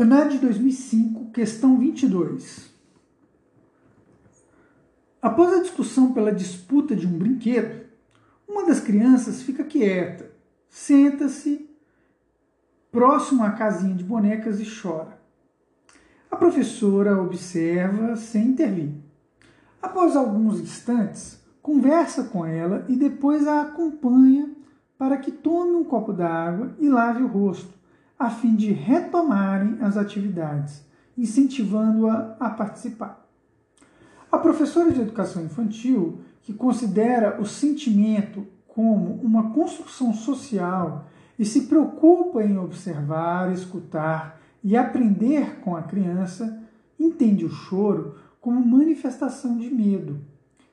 ANAD 2005, questão 22. Após a discussão pela disputa de um brinquedo, uma das crianças fica quieta, senta-se próximo à casinha de bonecas e chora. A professora observa sem intervir. Após alguns instantes, conversa com ela e depois a acompanha para que tome um copo d'água e lave o rosto, a fim de retomarem as atividades, incentivando-a a participar. A professora de educação infantil, que considera o sentimento como uma construção social e se preocupa em observar, escutar e aprender com a criança, entende o choro como manifestação de medo,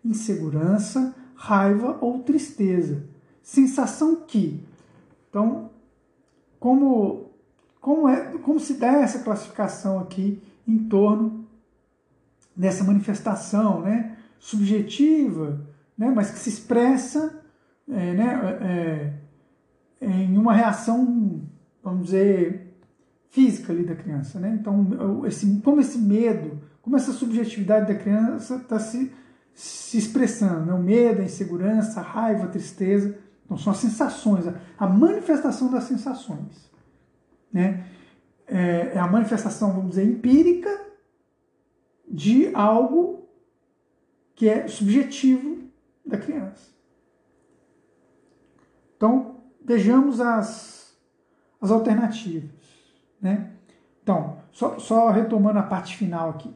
insegurança, raiva ou tristeza, sensação que. Então, como, como, é, como se dá essa classificação aqui em torno dessa manifestação né, subjetiva, né, mas que se expressa é, né, é, em uma reação, vamos dizer, física ali da criança. Né? Então, esse, como esse medo, como essa subjetividade da criança está se, se expressando, né? o medo, a insegurança, a raiva, a tristeza. Então, são as sensações, a manifestação das sensações. Né? É, é a manifestação, vamos dizer, empírica de algo que é subjetivo da criança. Então, vejamos as, as alternativas. Né? Então, só, só retomando a parte final aqui.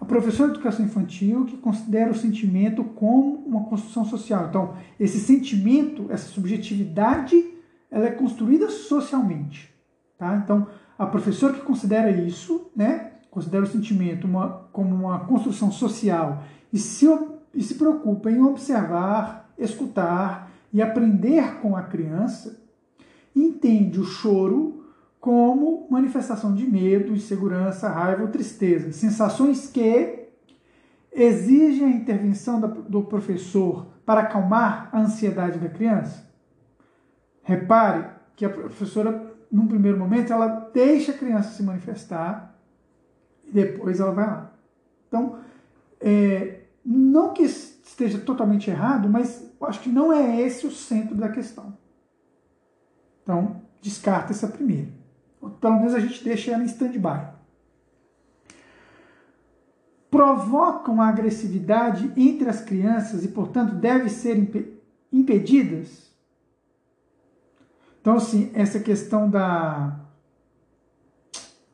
A professora de educação infantil que considera o sentimento como uma construção social. Então, esse sentimento, essa subjetividade, ela é construída socialmente. Tá? Então, a professora que considera isso, né, considera o sentimento uma, como uma construção social e se, e se preocupa em observar, escutar e aprender com a criança, entende o choro como manifestação de medo, insegurança, raiva ou tristeza, sensações que exigem a intervenção do professor para acalmar a ansiedade da criança. Repare que a professora, num primeiro momento, ela deixa a criança se manifestar e depois ela vai lá. Então, é, não que esteja totalmente errado, mas acho que não é esse o centro da questão. Então, descarta essa primeira pelo menos a gente deixa ela em stand-by. Provocam a agressividade entre as crianças e, portanto, devem ser impedidas. Então, assim, essa questão da,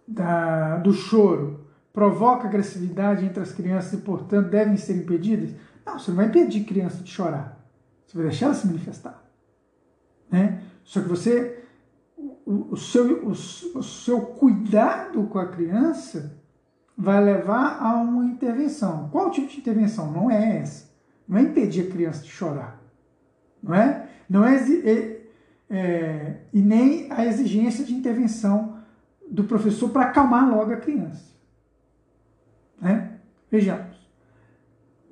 da, do choro provoca agressividade entre as crianças e, portanto, devem ser impedidas? Não, você não vai impedir criança de chorar. Você vai deixar ela se manifestar. Né? Só que você o, seu, o, o seu cuidado com a criança vai levar a uma intervenção. Qual tipo de intervenção? Não é essa. Não é impedir a criança de chorar. Não é? Não é, é, e nem a exigência de intervenção do professor para acalmar logo a criança. Né? Vejamos.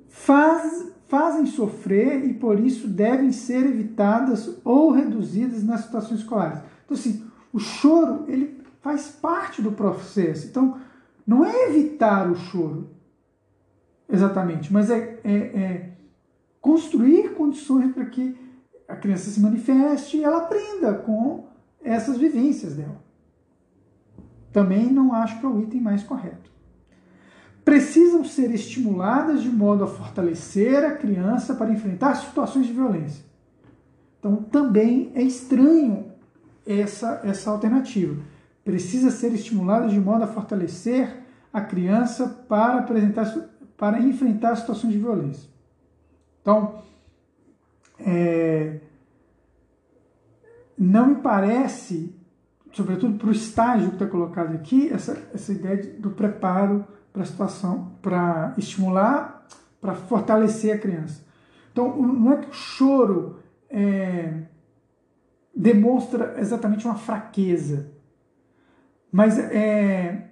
Faz, fazem sofrer e por isso devem ser evitadas ou reduzidas nas situações escolares. Então, assim, o choro ele faz parte do processo. Então, não é evitar o choro, exatamente, mas é, é, é construir condições para que a criança se manifeste e ela aprenda com essas vivências dela. Também não acho que é o item mais correto. Precisam ser estimuladas de modo a fortalecer a criança para enfrentar situações de violência. Então, também é estranho essa, essa alternativa. Precisa ser estimulado de modo a fortalecer a criança para, apresentar, para enfrentar situações de violência. Então, é, não me parece, sobretudo para o estágio que está colocado aqui, essa, essa ideia do preparo para a situação, para estimular, para fortalecer a criança. Então, não é que o choro é, demonstra exatamente uma fraqueza. Mas é,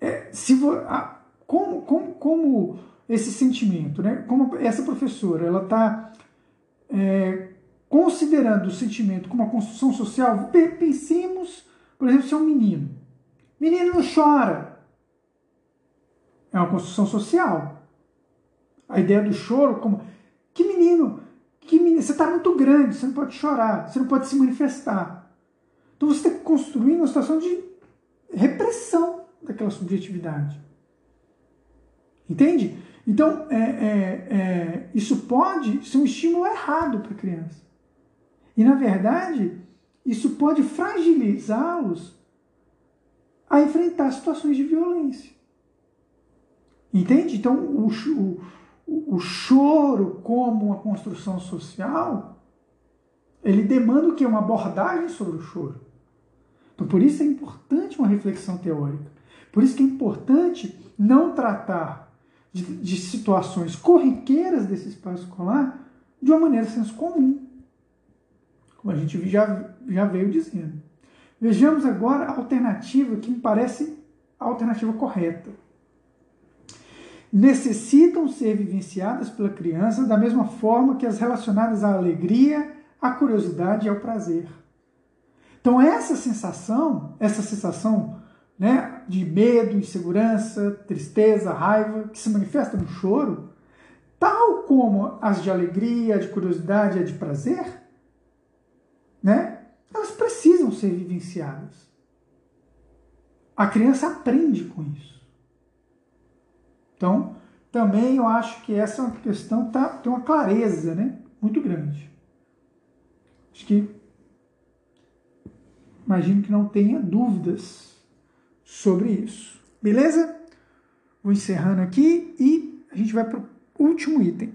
é se a, como, como, como esse sentimento, né? Como essa professora, ela está é, considerando o sentimento como uma construção social. Pensemos, por exemplo, se é um menino, Menino não chora. É uma construção social. A ideia do choro como que menino, que menino, você está muito grande, você não pode chorar, você não pode se manifestar. Então você está construindo uma situação de repressão daquela subjetividade. Entende? Então, é, é, é, isso pode ser um estímulo errado para a criança. E, na verdade, isso pode fragilizá-los a enfrentar situações de violência. Entende? Então, o, o, o choro como uma construção social, ele demanda o que? Uma abordagem sobre o choro. Então, por isso é importante uma reflexão teórica. Por isso que é importante não tratar de, de situações corriqueiras desse espaço escolar de uma maneira senso comum, como a gente já, já veio dizendo. Vejamos agora a alternativa que me parece a alternativa correta. Necessitam ser vivenciadas pela criança da mesma forma que as relacionadas à alegria, à curiosidade e ao prazer. Então essa sensação, essa sensação né, de medo, insegurança, tristeza, raiva, que se manifesta no choro, tal como as de alegria, de curiosidade e de prazer, né, elas precisam ser vivenciadas. A criança aprende com isso. Então, também eu acho que essa é uma questão tá, tem uma clareza né, muito grande. Acho que imagino que não tenha dúvidas sobre isso. Beleza? Vou encerrando aqui e a gente vai para o último item.